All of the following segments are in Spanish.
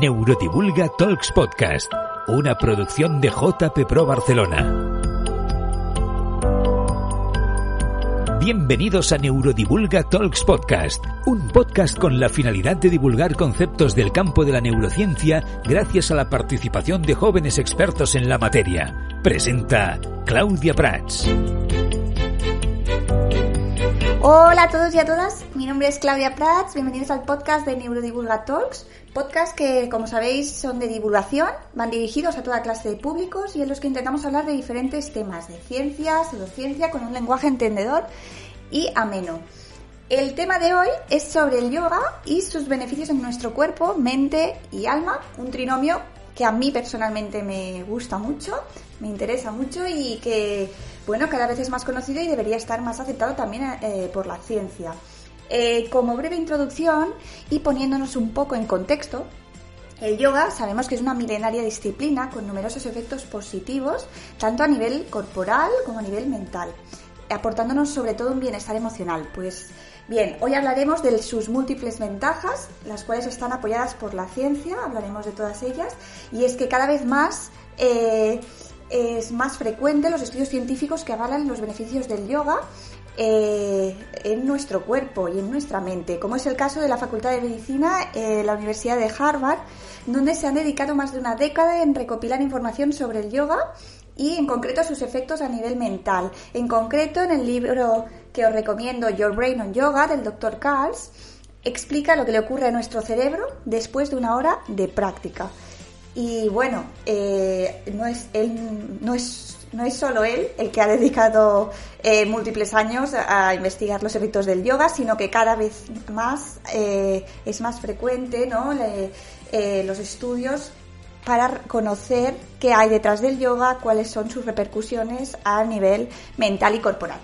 Neurodivulga Talks Podcast, una producción de JP Pro Barcelona. Bienvenidos a Neurodivulga Talks Podcast, un podcast con la finalidad de divulgar conceptos del campo de la neurociencia gracias a la participación de jóvenes expertos en la materia. Presenta Claudia Prats. Hola a todos y a todas, mi nombre es Claudia Prats, bienvenidos al podcast de Neurodivulga Talks, podcast que como sabéis son de divulgación, van dirigidos a toda clase de públicos y en los que intentamos hablar de diferentes temas de ciencia, pseudociencia, con un lenguaje entendedor y ameno. El tema de hoy es sobre el yoga y sus beneficios en nuestro cuerpo, mente y alma, un trinomio que a mí personalmente me gusta mucho, me interesa mucho y que bueno, cada vez es más conocido y debería estar más aceptado también eh, por la ciencia. Eh, como breve introducción y poniéndonos un poco en contexto, el yoga sabemos que es una milenaria disciplina con numerosos efectos positivos, tanto a nivel corporal como a nivel mental, aportándonos sobre todo un bienestar emocional. Pues bien, hoy hablaremos de sus múltiples ventajas, las cuales están apoyadas por la ciencia, hablaremos de todas ellas, y es que cada vez más eh, es más frecuente los estudios científicos que avalan los beneficios del yoga eh, en nuestro cuerpo y en nuestra mente, como es el caso de la Facultad de Medicina de la Universidad de Harvard, donde se han dedicado más de una década en recopilar información sobre el yoga y en concreto sus efectos a nivel mental. En concreto, en el libro que os recomiendo, Your Brain on Yoga, del Dr. Carls, explica lo que le ocurre a nuestro cerebro después de una hora de práctica. Y bueno, eh, no, es, él, no, es, no es solo él el que ha dedicado eh, múltiples años a investigar los efectos del yoga, sino que cada vez más eh, es más frecuente ¿no? los estudios para conocer qué hay detrás del yoga, cuáles son sus repercusiones a nivel mental y corporal.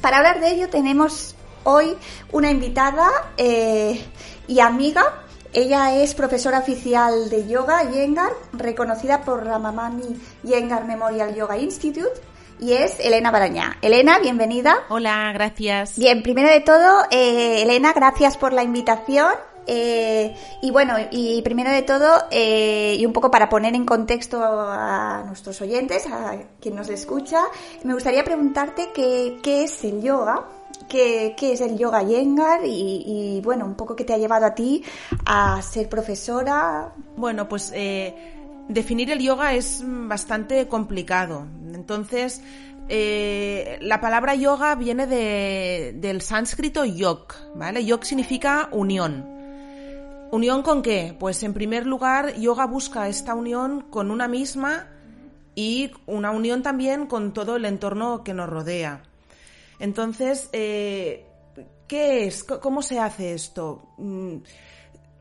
Para hablar de ello tenemos hoy una invitada y amiga ella es profesora oficial de yoga Yengar, reconocida por Ramamani Yengar Memorial Yoga Institute y es Elena Barañá. Elena, bienvenida. Hola, gracias. Bien, primero de todo, eh, Elena, gracias por la invitación. Eh, y bueno, y primero de todo, eh, y un poco para poner en contexto a nuestros oyentes, a quien nos escucha, me gustaría preguntarte qué, es el yoga qué, es el yoga yengar y, bueno, un poco qué te ha llevado a ti a ser profesora. Bueno, pues eh, definir el yoga es bastante complicado. Entonces, eh, la palabra yoga viene del sánscrito yok, ¿vale? Yok significa unión. ¿Unión con qué? Pues en primer lugar, yoga busca esta unión con una misma y una unión también con todo el entorno que nos rodea. Entonces, eh, ¿qué es? ¿Cómo se hace esto? Mm,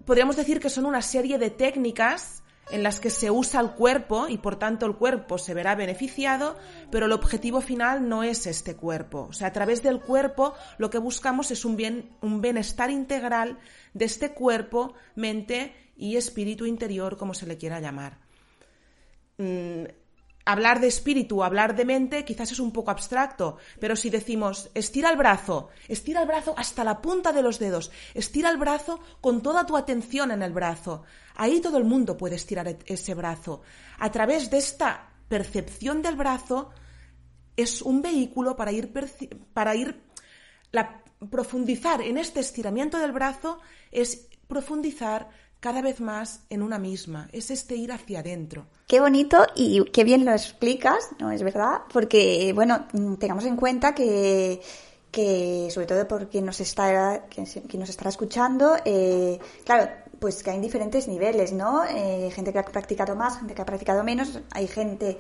podríamos decir que son una serie de técnicas en las que se usa el cuerpo y por tanto el cuerpo se verá beneficiado, pero el objetivo final no es este cuerpo. O sea, a través del cuerpo lo que buscamos es un, bien, un bienestar integral de este cuerpo, mente y espíritu interior, como se le quiera llamar. Hablar de espíritu, hablar de mente, quizás es un poco abstracto, pero si decimos estira el brazo, estira el brazo hasta la punta de los dedos, estira el brazo con toda tu atención en el brazo, ahí todo el mundo puede estirar e-, ese brazo. A través de esta percepción del brazo es un vehículo para ir, para ir la, profundizar en este estiramiento del brazo es profundizar cada vez más en una misma, es este ir hacia adentro. Qué bonito y qué bien lo explicas, ¿no es verdad? Porque, bueno, tengamos en cuenta que, que sobre todo por quien nos está, quien, nos estará escuchando, eh, claro, pues que hay diferentes niveles, ¿no? Eh, gente que ha practicado más, gente que ha practicado menos, hay gente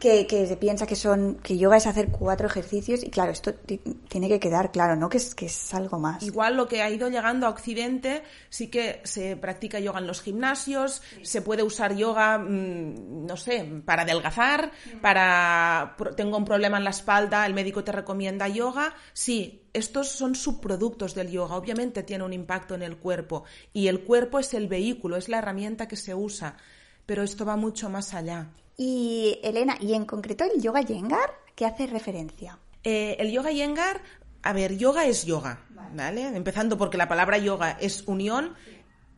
que, que, se piensa que son que yoga es hacer cuatro ejercicios y claro esto tiene que quedar claro no que es que es algo más. Igual lo que ha ido llegando a Occidente sí que se practica yoga en los gimnasios se puede usar yoga mm, no sé para adelgazar para tengo un problema en la espalda el médico te recomienda yoga. Sí estos son subproductos del yoga obviamente tiene un impacto en el cuerpo y el cuerpo es el vehículo es la herramienta que se usa pero esto va mucho más allá y Elena, y en concreto el yoga yengar, ¿qué hace referencia? Eh, el yoga yengar, a ver, yoga es yoga, ¿vale? Empezando porque la palabra yoga es unión.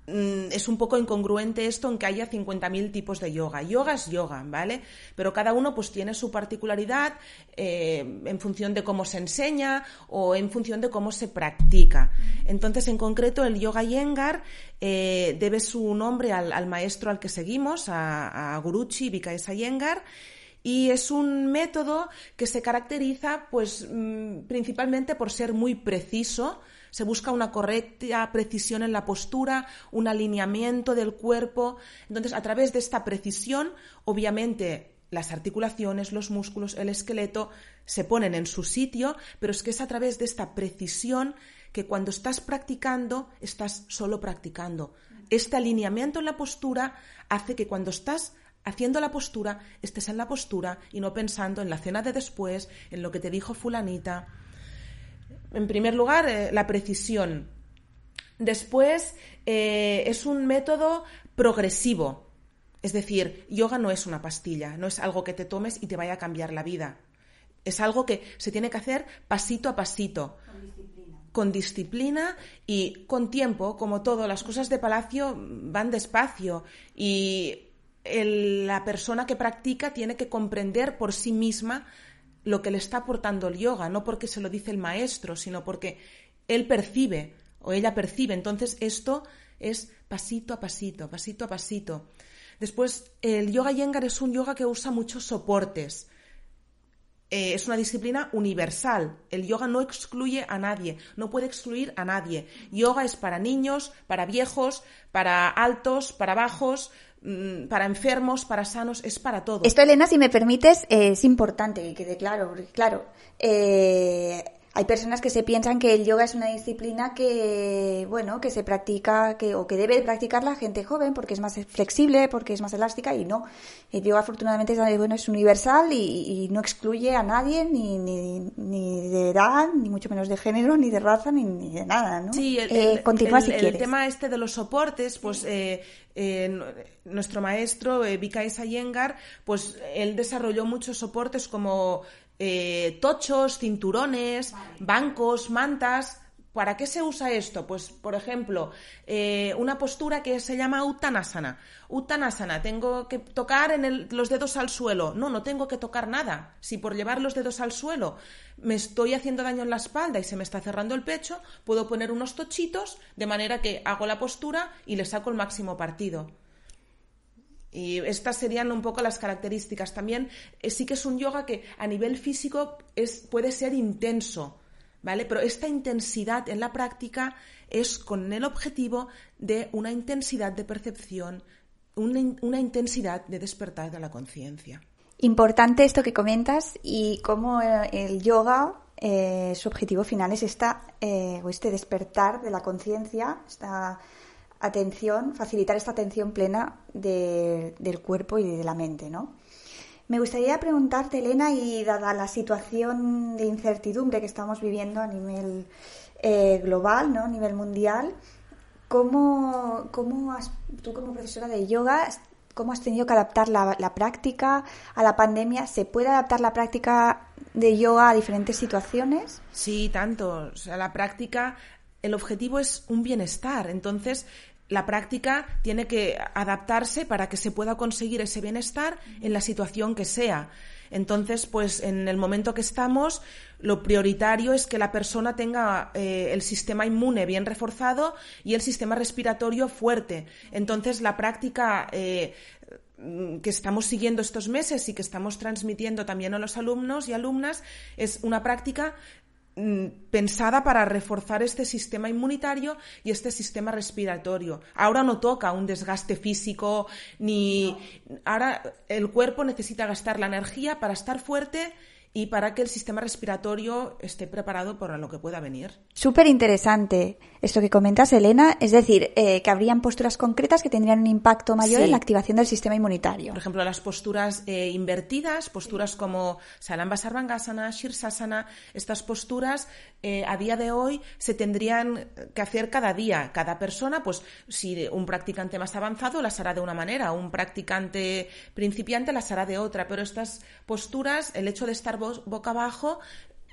Mm, es un poco incongruente esto en que haya 50.000 tipos de yoga. Yoga es yoga, ¿vale? Pero cada uno pues tiene su particularidad eh, en función de cómo se enseña o en función de cómo se practica. Entonces, en concreto, el yoga yengar eh, debe su nombre al, maestro al que seguimos, a, a Guruchi Vikaesa Yengar, y es un método que se caracteriza pues mm, principalmente por ser muy preciso, se busca una correcta precisión en la postura, un alineamiento del cuerpo. Entonces, a través de esta precisión, obviamente las articulaciones, los músculos, el esqueleto se ponen en su sitio, pero es que es a través de esta precisión que cuando estás practicando, estás solo practicando. Este alineamiento en la postura hace que cuando estás haciendo la postura, estés en la postura y no pensando en la cena de después, en lo que te dijo fulanita, en primer lugar, eh, la precisión. Después, eh, es un método progresivo. Es decir, yoga no es una pastilla, no es algo que te tomes y te vaya a cambiar la vida. Es algo que se tiene que hacer pasito a pasito. Con disciplina. Con disciplina y con tiempo, como todo, las cosas de palacio van despacio y la persona que practica tiene que comprender por sí misma lo que le está aportando el yoga, no porque se lo dice el maestro, sino porque él percibe o ella percibe. Entonces esto es pasito a pasito, pasito a pasito. Después, el yoga yengar es un yoga que usa muchos soportes. Eh, es una disciplina universal. El yoga no excluye a nadie, no puede excluir a nadie. Yoga es para niños, para viejos, para altos, para bajos, para enfermos, para sanos, es para todos. Esto, Elena, si me permites, es importante que quede claro, porque claro, eh, hay personas que se piensan que el yoga es una disciplina que, bueno, que se practica que, o que debe practicar la gente joven porque es más flexible, porque es más elástica y no. El yoga afortunadamente bueno, es universal y, no excluye a nadie, ni, ni, ni, de edad, ni mucho menos de género, ni de raza, ni, de nada, ¿no? Sí, el, eh, continúa si el tema este de los soportes, pues eh, eh, nuestro maestro, eh, Vika Yengar, pues él desarrolló muchos soportes como eh, tochos, cinturones, bancos, mantas. ¿Para qué se usa esto? Pues, por ejemplo, eh, una postura que se llama Uttanasana. Uttanasana, tengo que tocar en los dedos al suelo. No, no tengo que tocar nada. Si por llevar los dedos al suelo me estoy haciendo daño en la espalda y se me está cerrando el pecho, puedo poner unos tochitos de manera que hago la postura y le saco el máximo partido. Y estas serían un poco las características. También eh, sí que es un yoga que a nivel físico es, puede ser intenso, ¿vale? Pero esta intensidad en la práctica es con el objetivo de una intensidad de percepción, una, intensidad de despertar de la conciencia. Importante esto que comentas y cómo eh, el yoga, eh, su objetivo final es esta, este despertar de la conciencia, esta atención, facilitar esta atención plena del cuerpo y de la mente, ¿no? Me gustaría preguntarte, Elena, y dada la situación de incertidumbre que estamos viviendo a nivel eh, global, ¿no? a nivel mundial, ¿cómo, cómo has, tú como profesora de yoga, cómo has tenido que adaptar la, la, práctica a la pandemia? ¿Se puede adaptar la práctica de yoga a diferentes situaciones? Sí, tanto. O sea, la práctica, el objetivo es un bienestar. Entonces, la práctica tiene que adaptarse para que se pueda conseguir ese bienestar en la situación que sea. Entonces, pues en el momento que estamos, lo prioritario es que la persona tenga eh, el sistema inmune bien reforzado y el sistema respiratorio fuerte. Entonces, la práctica eh, que estamos siguiendo estos meses y que estamos transmitiendo también a los alumnos y alumnas es una práctica pensada para reforzar este sistema inmunitario y este sistema respiratorio. Ahora no toca un desgaste físico ni ahora el cuerpo necesita gastar la energía para estar fuerte y para que el sistema respiratorio esté preparado para lo que pueda venir. Súper interesante esto que comentas, Elena, es decir, eh, que habrían posturas concretas que tendrían un impacto mayor en la activación del sistema inmunitario. Por ejemplo, las posturas eh, invertidas, posturas como Salamba Sarvangasana, Shirsasana, estas posturas eh, a día de hoy se tendrían que hacer cada día. Cada persona, pues si un practicante más avanzado las hará de una manera, un practicante principiante las hará de otra, pero estas posturas, el hecho de estar boca abajo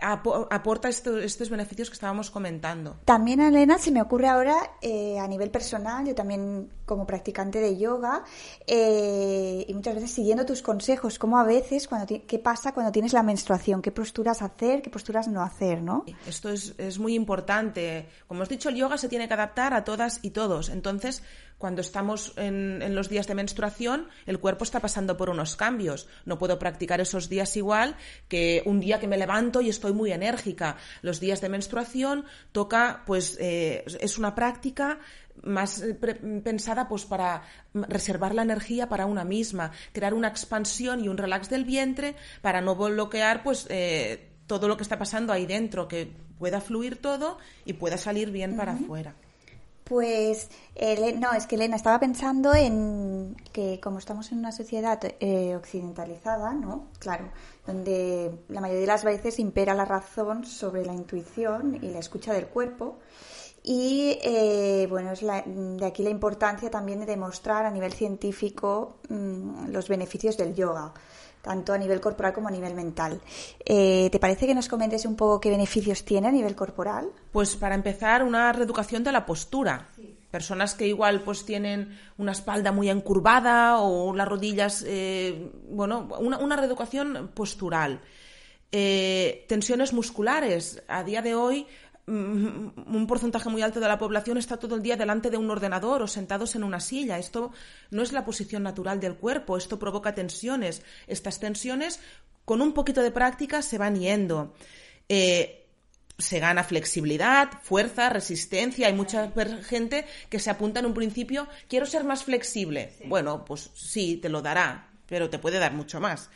aporta estos beneficios que estábamos comentando. También, Elena, se me ocurre ahora eh, a nivel personal, yo también como practicante de yoga eh, y muchas veces siguiendo tus consejos, como a veces, cuando qué pasa cuando tienes la menstruación, qué posturas hacer, qué posturas no hacer, ¿no? Esto es, es muy importante. Como os he dicho, el yoga se tiene que adaptar a todas y todos. Entonces, cuando estamos en, en, los días de menstruación, el cuerpo está pasando por unos cambios. No puedo practicar esos días igual que un día que me levanto y estoy muy enérgica. Los días de menstruación toca, pues, eh, es una práctica más eh, pensada pues para reservar la energía para una misma, crear una expansión y un relax del vientre para no bloquear pues eh, todo lo que está pasando ahí dentro, que pueda fluir todo y pueda salir bien para afuera. Pues no, es que Elena estaba pensando en que como estamos en una sociedad eh, occidentalizada, ¿no? Claro, donde la mayoría de las veces impera la razón sobre la intuición y la escucha del cuerpo. Y eh, bueno, es de aquí la importancia también de demostrar a nivel científico mm, los beneficios del yoga tanto a nivel corporal como a nivel mental. Eh, ¿Te parece que nos comentes un poco qué beneficios tiene a nivel corporal? Pues para empezar, una reeducación de la postura. Personas que igual pues tienen una espalda muy encurvada o las rodillas, eh, bueno, una, reeducación postural. Eh, tensiones musculares. A día de hoy un porcentaje muy alto de la población está todo el día delante de un ordenador o sentados en una silla. Esto no es la posición natural del cuerpo, esto provoca tensiones. Estas tensiones, con un poquito de práctica, se van yendo. Eh, se gana flexibilidad, fuerza, resistencia. Hay mucha gente que se apunta en un principio, quiero ser más flexible. Bueno, pues sí, te lo dará, pero te puede dar mucho más.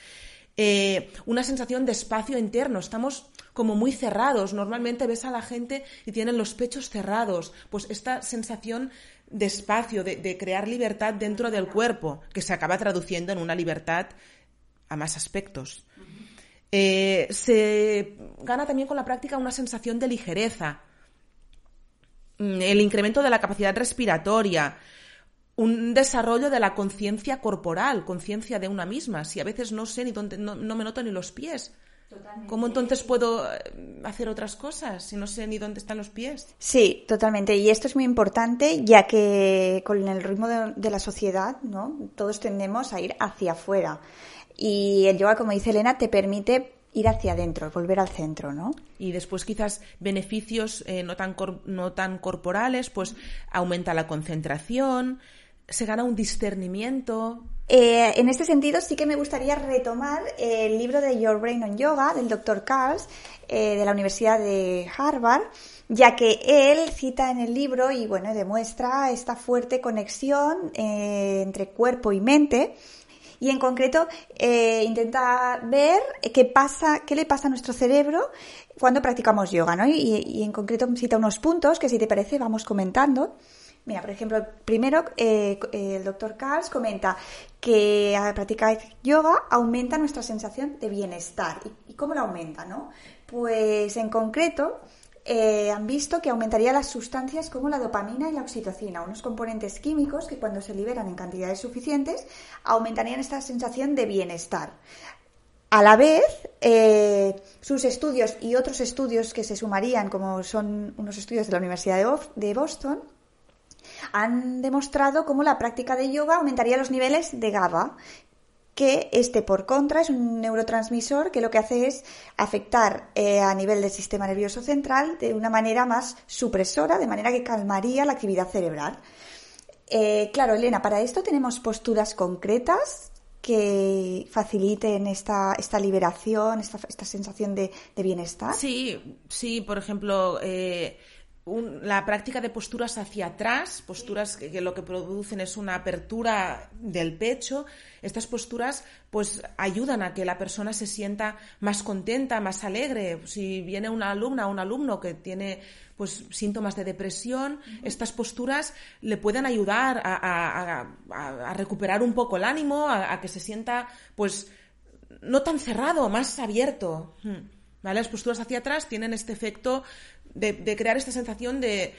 Eh, una sensación de espacio interno. Estamos como muy cerrados. Normalmente ves a la gente y tienen los pechos cerrados. Pues esta sensación de espacio, de, crear libertad dentro del cuerpo, que se acaba traduciendo en una libertad a más aspectos. Eh, se gana también con la práctica una sensación de ligereza, mm, el incremento de la capacidad respiratoria, un desarrollo de la conciencia corporal, conciencia de una misma. Si a veces no sé ni dónde, no, me noto ni los pies. ¿Cómo entonces puedo eh, hacer otras cosas si no sé ni dónde están los pies? Sí, totalmente. Y esto es muy importante ya que con el ritmo de, la sociedad, ¿no? Todos tendemos a ir hacia afuera. Y el yoga, como dice Elena, te permite ir hacia adentro, volver al centro, ¿no? Y después quizás beneficios eh, no, tan no tan corporales, pues aumenta la concentración, se gana un discernimiento. Eh, en este sentido, sí que me gustaría retomar el libro de Your Brain on Yoga del Dr. Carls eh, de la Universidad de Harvard, ya que él cita en el libro y bueno demuestra esta fuerte conexión eh, entre cuerpo y mente y en concreto intenta ver qué pasa, qué le pasa a nuestro cerebro cuando practicamos yoga, ¿no? Y, y en concreto cita unos puntos que si te parece vamos comentando. Mira, por ejemplo, primero eh, el doctor Carls comenta que al practicar yoga aumenta nuestra sensación de bienestar. ¿Y, cómo la aumenta? No? Pues en concreto eh, han visto que aumentaría las sustancias como la dopamina y la oxitocina, unos componentes químicos que cuando se liberan en cantidades suficientes aumentarían esta sensación de bienestar. A la vez, eh, sus estudios y otros estudios que se sumarían, como son unos estudios de la Universidad de Boston, han demostrado cómo la práctica de yoga aumentaría los niveles de GABA, que este por contra es un neurotransmisor que lo que hace es afectar eh, a nivel del sistema nervioso central de una manera más supresora, de manera que calmaría la actividad cerebral. Eh, claro, Elena, para esto tenemos posturas concretas que faciliten esta, esta liberación, esta, esta sensación de, bienestar. Sí, sí, por ejemplo, eh, la práctica de posturas hacia atrás, posturas que, lo que producen es una apertura del pecho, estas posturas pues ayudan a que la persona se sienta más contenta, más alegre. Si viene una alumna o un alumno que tiene pues síntomas de depresión, estas posturas le pueden ayudar a, recuperar un poco el ánimo, a, que se sienta pues no tan cerrado, más abierto. Hmm. Las posturas hacia atrás tienen este efecto de, crear esta sensación de,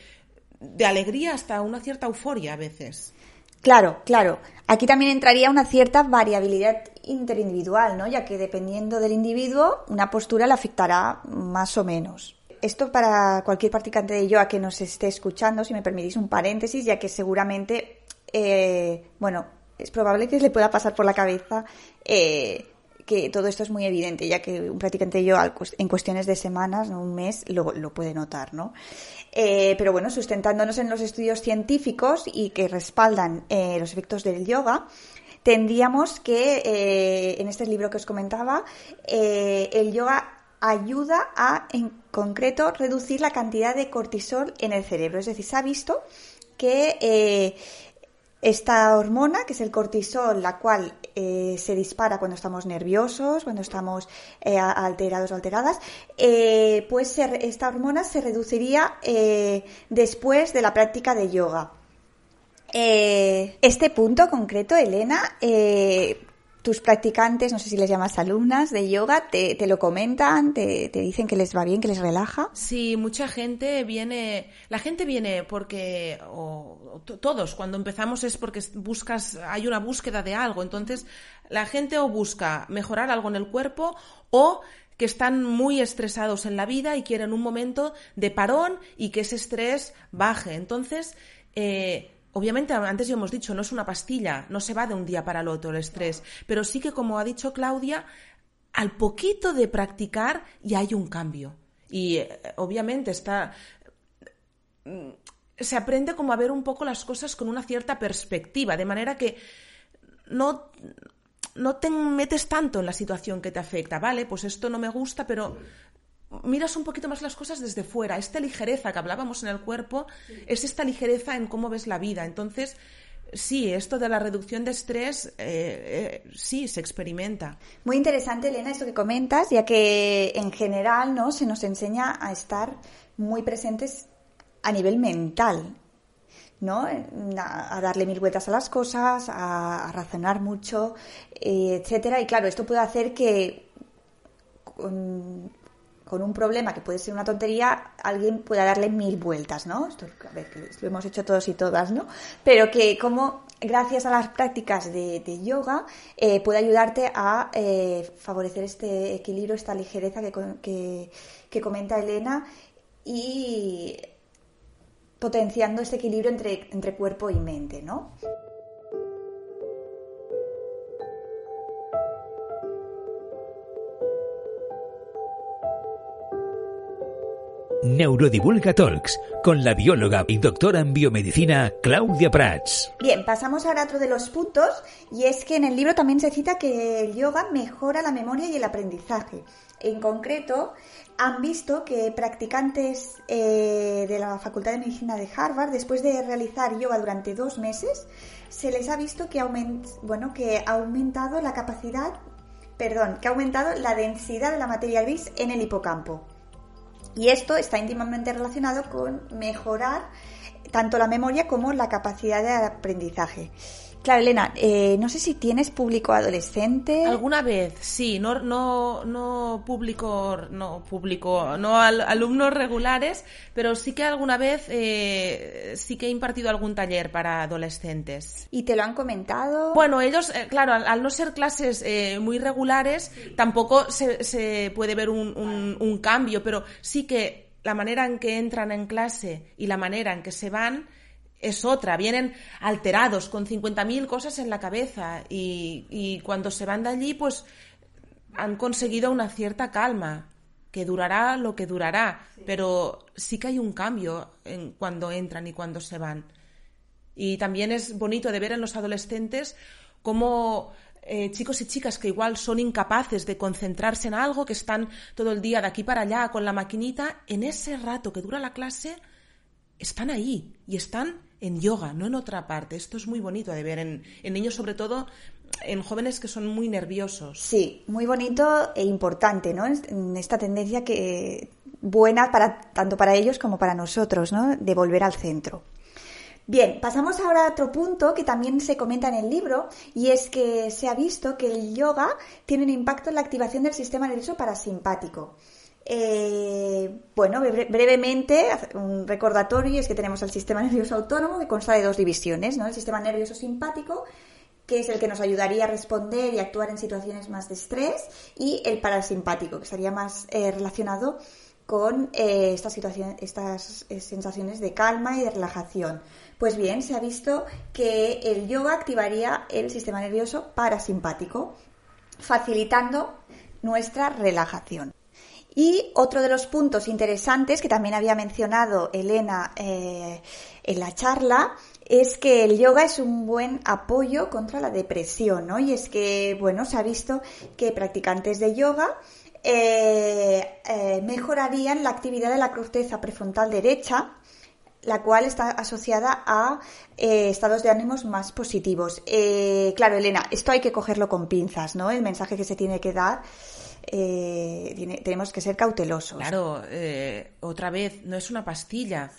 alegría hasta una cierta euforia a veces. Claro, claro. Aquí también entraría una cierta variabilidad interindividual, ¿no? Ya que dependiendo del individuo, una postura le afectará más o menos. Esto para cualquier practicante de yoga que nos esté escuchando, si me permitís un paréntesis, ya que seguramente, eh, bueno, es probable que le pueda pasar por la cabeza eh, que todo esto es muy evidente, ya que un practicante yoga en cuestiones de semanas, ¿no? un mes, lo, lo puede notar, ¿no? Eh, pero bueno, sustentándonos en los estudios científicos y que respaldan eh, los efectos del yoga, tendríamos que, eh, en este libro que os comentaba, el yoga ayuda a, en concreto, reducir la cantidad de cortisol en el cerebro. Es decir, se ha visto que esta hormona, que es el cortisol, la cual eh, se dispara cuando estamos nerviosos, cuando estamos eh, alterados o alteradas, eh, pues esta hormona se reduciría después de la práctica de yoga. este punto concreto, Elena, tus practicantes, no sé si les llamas alumnas de yoga, te, lo comentan, te, dicen que les va bien, que les relaja. Sí, mucha gente viene, la gente viene porque, o, todos, cuando empezamos es porque buscas, hay una búsqueda de algo, entonces la gente o busca mejorar algo en el cuerpo o que están muy estresados en la vida y quieren un momento de parón y que ese estrés baje. Entonces, eh, Obviamente, antes ya hemos dicho, no es una pastilla, no se va de un día para el otro el estrés, pero sí que, como ha dicho Claudia, al poquito de practicar ya hay un cambio. Y eh, obviamente está. Mm, se aprende como a ver un poco las cosas con una cierta perspectiva, de manera que no, no te metes tanto en la situación que te afecta, ¿vale? Pues esto no me gusta, pero miras un poquito más las cosas desde fuera. Esta ligereza que hablábamos en el cuerpo es esta ligereza en cómo ves la vida. Entonces, sí, esto de la reducción de estrés, eh, eh, sí, se experimenta. Muy interesante, Elena, esto que comentas, ya que en general no se nos enseña a estar muy presentes a nivel mental. ¿no? A, darle mil vueltas a las cosas, a, razonar mucho, eh, etcétera. Y claro, esto puede hacer que un problema que puede ser una tontería, alguien pueda darle mil vueltas, ¿no? Esto, a ver, lo hemos hecho todos y todas, ¿no? Pero que como gracias a las prácticas de, yoga eh, puede ayudarte a eh, favorecer este equilibrio, esta ligereza que, que comenta Elena y potenciando este equilibrio entre, entre cuerpo y mente, ¿no? Neurodivulga Talks con la bióloga y doctora en biomedicina Claudia Prats. Bien, pasamos ahora a otro de los puntos y es que en el libro también se cita que el yoga mejora la memoria y el aprendizaje. En concreto, han visto que practicantes eh, de la Facultad de Medicina de Harvard, después de realizar yoga durante dos meses, se les ha visto que, bueno, que ha aumentado la capacidad, perdón, que ha aumentado la densidad de la materia gris en el hipocampo. Y esto está íntimamente relacionado con mejorar tanto la memoria como la capacidad de aprendizaje. Claro, Elena, eh, no sé si tienes público adolescente. Alguna vez, sí, no, no, no público, no público, no alumnos regulares, pero sí que alguna vez eh, sí que he impartido algún taller para adolescentes. ¿Y te lo han comentado? Bueno, ellos, eh, claro, al, no ser clases muy regulares, tampoco se, se, puede ver un, un, un cambio, pero sí que la manera en que entran en clase y la manera en que se van es otra, vienen alterados, con 50.000 cosas en la cabeza y, cuando se van de allí, pues han conseguido una cierta calma, que durará lo que durará, pero sí que hay un cambio en cuando entran y cuando se van. Y también es bonito de ver en los adolescentes cómo eh, chicos y chicas que igual son incapaces de concentrarse en algo, que están todo el día de aquí para allá con la maquinita, en ese rato que dura la clase, están ahí y están en yoga, no en otra parte. Esto es muy bonito de ver en, niños, sobre todo en jóvenes que son muy nerviosos. Sí, muy bonito e importante, ¿no? Esta tendencia que buena para tanto para ellos como para nosotros, ¿no? De volver al centro. Bien, pasamos ahora a otro punto que también se comenta en el libro y es que se ha visto que el yoga tiene un impacto en la activación del sistema nervioso parasimpático. Eh, bueno, brevemente, un recordatorio es que tenemos el sistema nervioso autónomo que consta de dos divisiones, ¿no? El sistema nervioso simpático, que es el que nos ayudaría a responder y actuar en situaciones más de estrés, y el parasimpático, que estaría más eh, relacionado con eh, estas, sensaciones de calma y de relajación. Pues bien, se ha visto que el yoga activaría el sistema nervioso parasimpático, facilitando nuestra relajación. Y otro de los puntos interesantes que también había mencionado Elena eh, en la charla es que el yoga es un buen apoyo contra la depresión, ¿no? Y es que, bueno, se ha visto que practicantes de yoga eh, eh, mejorarían la actividad de la corteza prefrontal derecha, la cual está asociada a estados de ánimos más positivos. claro, Elena, esto hay que cogerlo con pinzas, ¿no? El mensaje que se tiene que dar eh, tenemos que ser cautelosos. Claro, eh, otra vez, no es una pastilla,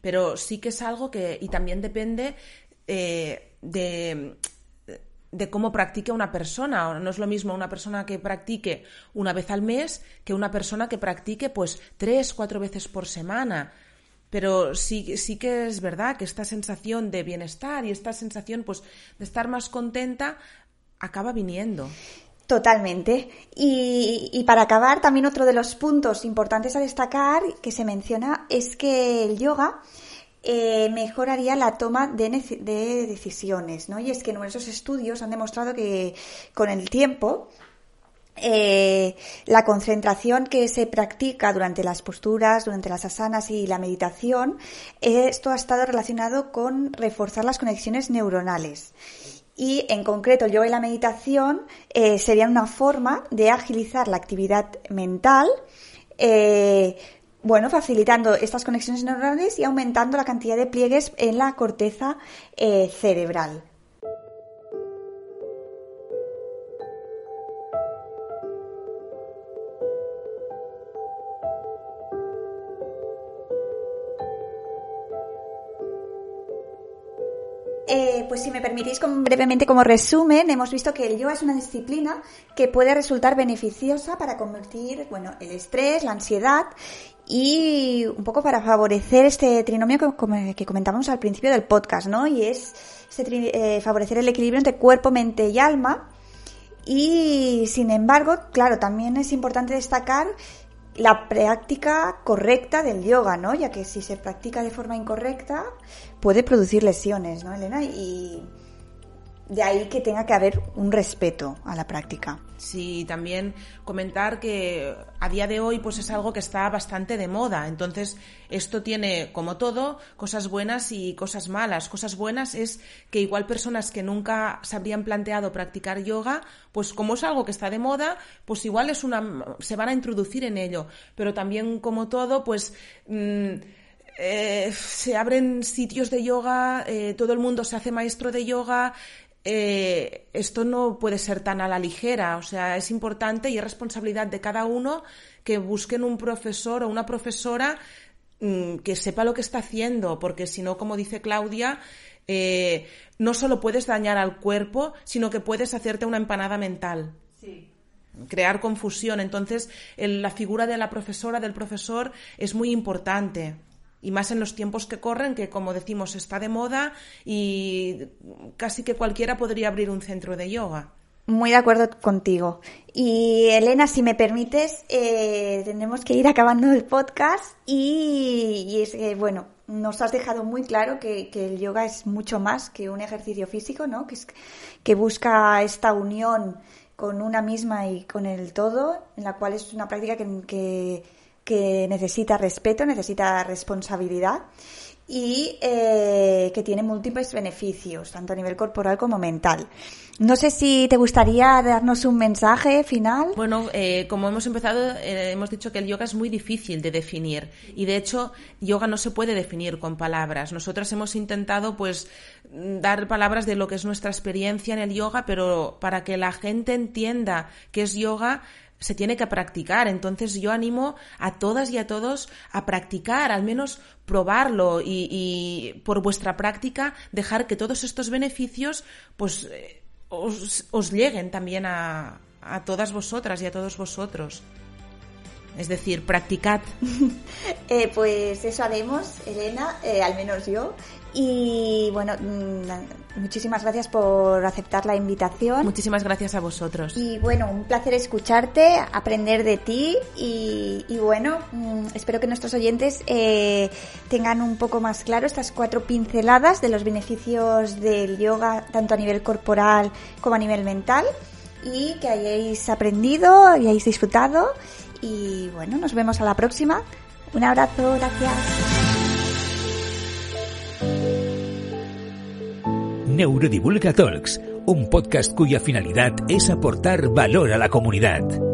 pero sí que es algo que, y también depende eh, de, de cómo practique una persona. No es lo mismo una persona que practique una vez al mes que una persona que practique pues tres, cuatro veces por semana. Pero sí, sí que es verdad que esta sensación de bienestar y esta sensación pues de estar más contenta acaba viniendo. Totalmente. Y, para acabar, también otro de los puntos importantes a destacar que se menciona es que el yoga eh, mejoraría la toma de, decisiones, ¿no? Y es que numerosos estudios han demostrado que con el tiempo eh, la concentración que se practica durante las posturas, durante las asanas y la meditación, esto ha estado relacionado con reforzar las conexiones neuronales y en concreto yo y la meditación eh, sería una forma de agilizar la actividad mental, eh, bueno, facilitando estas conexiones neuronales y aumentando la cantidad de pliegues en la corteza eh, cerebral. Pues si me permitís brevemente como resumen, hemos visto que el yoga es una disciplina que puede resultar beneficiosa para convertir, bueno, el estrés, la ansiedad y un poco para favorecer este trinomio que, que comentábamos al principio del podcast, ¿no? Y es este, eh, favorecer el equilibrio entre cuerpo, mente y alma. Y sin embargo, claro, también es importante destacar la práctica correcta del yoga, ¿no? Ya que si se practica de forma incorrecta puede producir lesiones, ¿no, Elena? Y de ahí que tenga que haber un respeto a la práctica. Sí, también comentar que a día de hoy pues es algo que está bastante de moda. Entonces, esto tiene, como todo, cosas buenas y cosas malas. Cosas buenas es que igual personas que nunca se habrían planteado practicar yoga, pues como es algo que está de moda, pues igual es una, se van a introducir en ello. Pero también, como todo, pues... Mm, eh, se abren sitios de yoga, eh, todo el mundo se hace maestro de yoga, eh, esto no puede ser tan a la ligera. O sea, es importante y es responsabilidad de cada uno que busquen un profesor o una profesora mm, que sepa lo que está haciendo, porque si no, como dice Claudia, eh, no solo puedes dañar al cuerpo, sino que puedes hacerte una empanada mental. Crear confusión. Entonces, la figura de la profesora, del profesor, es muy importante y más en los tiempos que corren, que como decimos está de moda y casi que cualquiera podría abrir un centro de yoga. Muy de acuerdo contigo. Y Elena, si me permites, eh, tenemos que ir acabando el podcast y, es que, bueno, nos has dejado muy claro que, el yoga es mucho más que un ejercicio físico, ¿no? Que, es, que busca esta unión con una misma y con el todo, en la cual es una práctica que que necesita respeto, necesita responsabilidad y eh, que tiene múltiples beneficios, tanto a nivel corporal como mental. No sé si te gustaría darnos un mensaje final. Bueno, eh, como hemos empezado, eh, hemos dicho que el yoga es muy difícil de definir y de hecho yoga no se puede definir con palabras. Nosotras hemos intentado pues dar palabras de lo que es nuestra experiencia en el yoga, pero para que la gente entienda qué es yoga se tiene que practicar. Entonces yo animo a todas y a todos a practicar, al menos probarlo y, por vuestra práctica dejar que todos estos beneficios pues eh, os, lleguen también a, a todas vosotras y a todos vosotros. es decir, practicad. Eh, pues eso haremos, Elena, eh, al menos yo. Y bueno, mm, muchísimas gracias por aceptar la invitación. Muchísimas gracias a vosotros. Y bueno, un placer escucharte, aprender de ti y, y bueno, mm, espero que nuestros oyentes eh, tengan un poco más claro estas cuatro pinceladas de los beneficios del yoga, tanto a nivel corporal como a nivel mental y que hayáis aprendido, hayáis disfrutado y bueno, nos vemos a la próxima. Un abrazo, gracias. Neurodivulga Talks, un podcast cuya finalidad es aportar valor a la comunidad.